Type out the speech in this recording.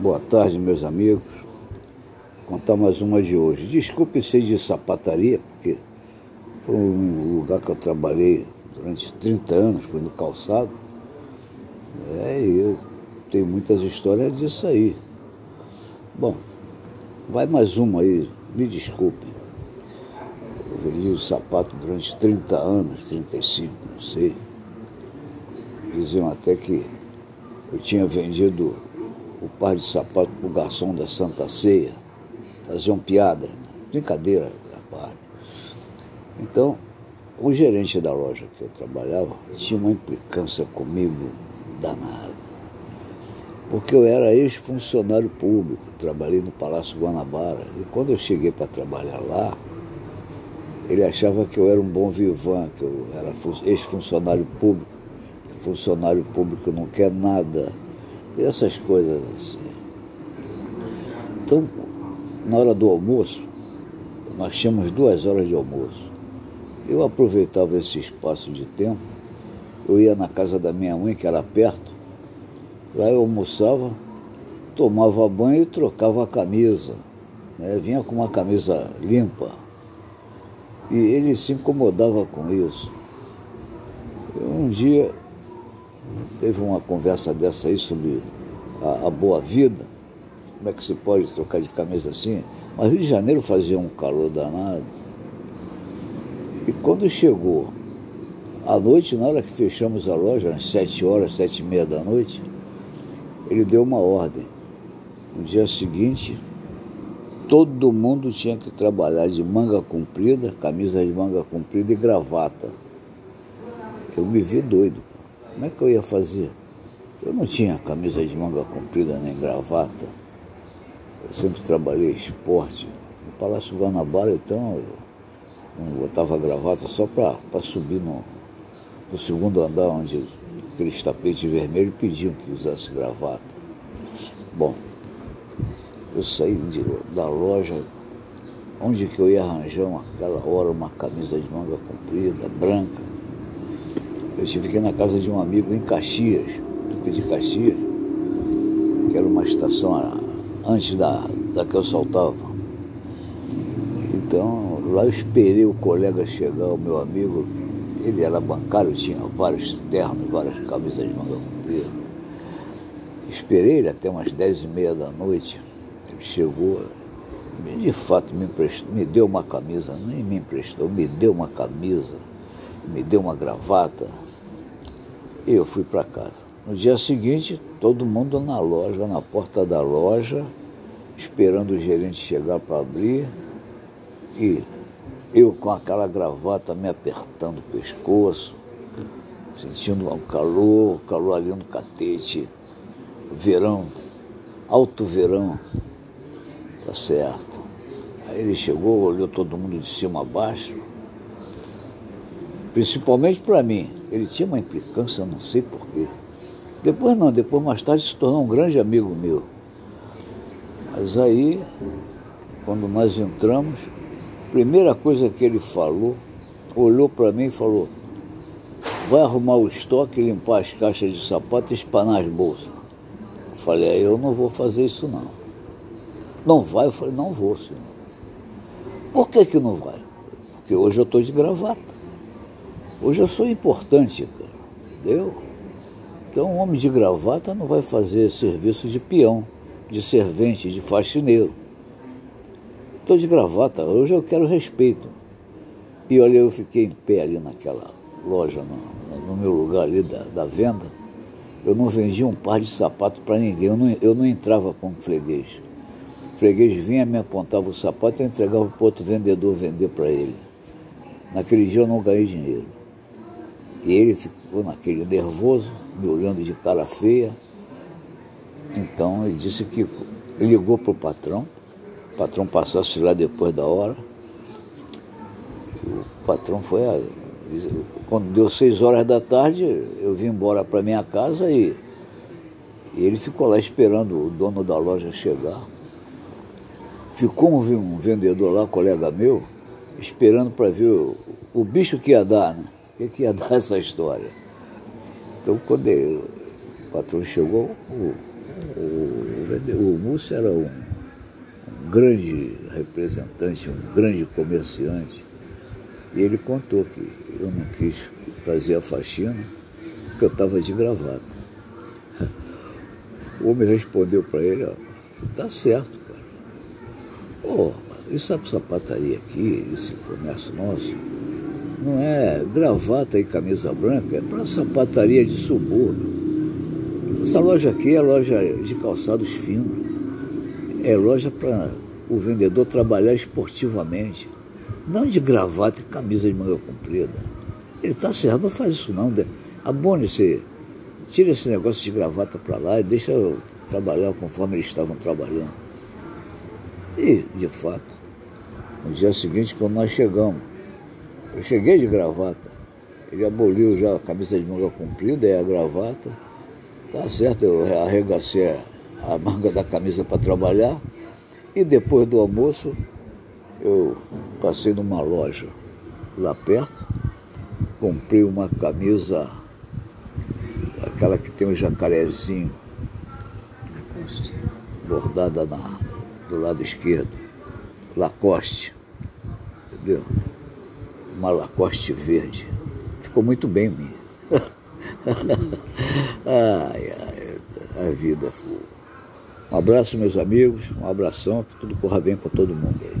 Boa tarde, meus amigos. Vou contar mais uma de hoje. Desculpe ser de sapataria, porque foi um lugar que eu trabalhei durante 30 anos, foi no calçado. É, e eu tenho muitas histórias disso aí. Bom, vai mais uma aí, me desculpe. Eu vendi o sapato durante 30 anos, 35, não sei. Diziam até que eu tinha vendido o par de sapato para o garçom da Santa Ceia. Faziam piada, brincadeira à parte. Então, o gerente da loja que eu trabalhava tinha uma implicância comigo danada. Porque eu era ex-funcionário público, trabalhei no Palácio Guanabara. E quando eu cheguei para trabalhar lá, ele achava que eu era um bom vivan, que eu era ex-funcionário público. Funcionário público não quer nada essas coisas assim. Então, na hora do almoço, nós tínhamos duas horas de almoço. Eu aproveitava esse espaço de tempo, eu ia na casa da minha mãe, que era perto, lá eu almoçava, tomava banho e trocava a camisa. Né? Vinha com uma camisa limpa. E ele se incomodava com isso. Um dia teve uma conversa dessa aí sobre a, a, boa vida, como é que se pode trocar de camisa assim, mas Rio de Janeiro fazia um calor danado. E quando chegou à noite, na hora que fechamos a loja, às sete horas, sete e meia da noite, ele deu uma ordem. No dia seguinte, todo mundo tinha que trabalhar de manga comprida, camisa de manga comprida e gravata. Eu me vi doido. Como é que eu ia fazer? Eu não tinha camisa de manga comprida nem gravata. Eu sempre trabalhei esporte. No Palácio Guanabara, então, eu não botava gravata só para subir no, no segundo andar, onde aqueles tapetes vermelhos pediam que usasse gravata. Bom, eu saí de, da loja, onde que eu ia arranjar naquela hora uma camisa de manga comprida, branca, eu tive que ir na casa de um amigo em Caxias, Duque de Caxias, que era uma estação antes da, da que eu saltava. Então, lá eu esperei o colega chegar, o meu amigo, ele era bancário, tinha vários ternos, várias camisas de manga comprida. Esperei ele até umas dez e meia da noite. Ele chegou, de fato me, emprestou, me deu uma camisa, nem me emprestou, me deu uma camisa, me deu uma gravata e eu fui para casa. No dia seguinte, todo mundo na loja, na porta da loja, esperando o gerente chegar para abrir. E eu com aquela gravata me apertando o pescoço, sentindo um calor, calor ali no catete, verão, alto verão, tá certo. Aí ele chegou, olhou todo mundo de cima a baixo, principalmente para mim. Ele tinha uma implicância, não sei porquê. Depois não, depois mais tarde se tornou um grande amigo meu. Mas aí, quando nós entramos, a primeira coisa que ele falou, olhou para mim e falou, vai arrumar o estoque, limpar as caixas de sapato e espanar as bolsas. Eu falei, eu não vou fazer isso não. Não vai? Eu falei, não vou, senhor. Por que que não vai? Porque hoje eu estou de gravata. Hoje eu sou importante, cara. Entendeu? Então, um homem de gravata não vai fazer serviço de peão, de servente, de faxineiro. Estou de gravata, hoje eu quero respeito. E olha, eu fiquei em pé ali naquela loja, no, no meu lugar ali da, da, venda. Eu não vendia um par de sapato para ninguém, eu não, eu não entrava com freguês. O freguês vinha, me apontava o sapato e entregava para outro vendedor vender para ele. Naquele dia eu não ganhei dinheiro. E ele ficou naquele nervoso, me olhando de cara feia. Então ele disse que ligou para o patrão, o patrão passasse lá depois da hora. O patrão foi a, quando deu seis horas da tarde, eu vim embora para minha casa e, e, ele ficou lá esperando o dono da loja chegar. Ficou um vendedor lá, colega meu, esperando para ver o, o bicho que ia dar, né? Que, que ia dar essa história. Então, quando eu, O patrão chegou, o, o, o Múcio era um, um grande representante, um grande comerciante. E ele contou que eu não quis fazer a faxina porque eu estava de gravata. O homem respondeu para ele, ó, tá certo, cara. Pô, essa sapataria aqui, esse comércio nosso, não é gravata e camisa branca, é para sapataria de subúrbio. Essa loja aqui é loja de calçados finos. É loja para o vendedor trabalhar esportivamente. Não de gravata e camisa de manga comprida. Ele está certo, não faz isso não. Abone-se, tira esse negócio de gravata para lá e deixa eu trabalhar conforme eles estavam trabalhando. E, de fato, no dia seguinte, quando nós chegamos, eu cheguei de gravata. Ele aboliu já a camisa de manga comprida e a gravata. Tá certo, eu arregacei a manga da camisa para trabalhar. E depois do almoço, eu passei numa loja lá perto, comprei uma camisa, aquela que tem um jacarezinho, bordada na, do lado esquerdo, Lacoste, entendeu? Uma Lacoste verde. Ficou muito bem em mim. ai, ai, a vida foi. Um abraço, meus amigos, um abração, que tudo corra bem com todo mundo aí.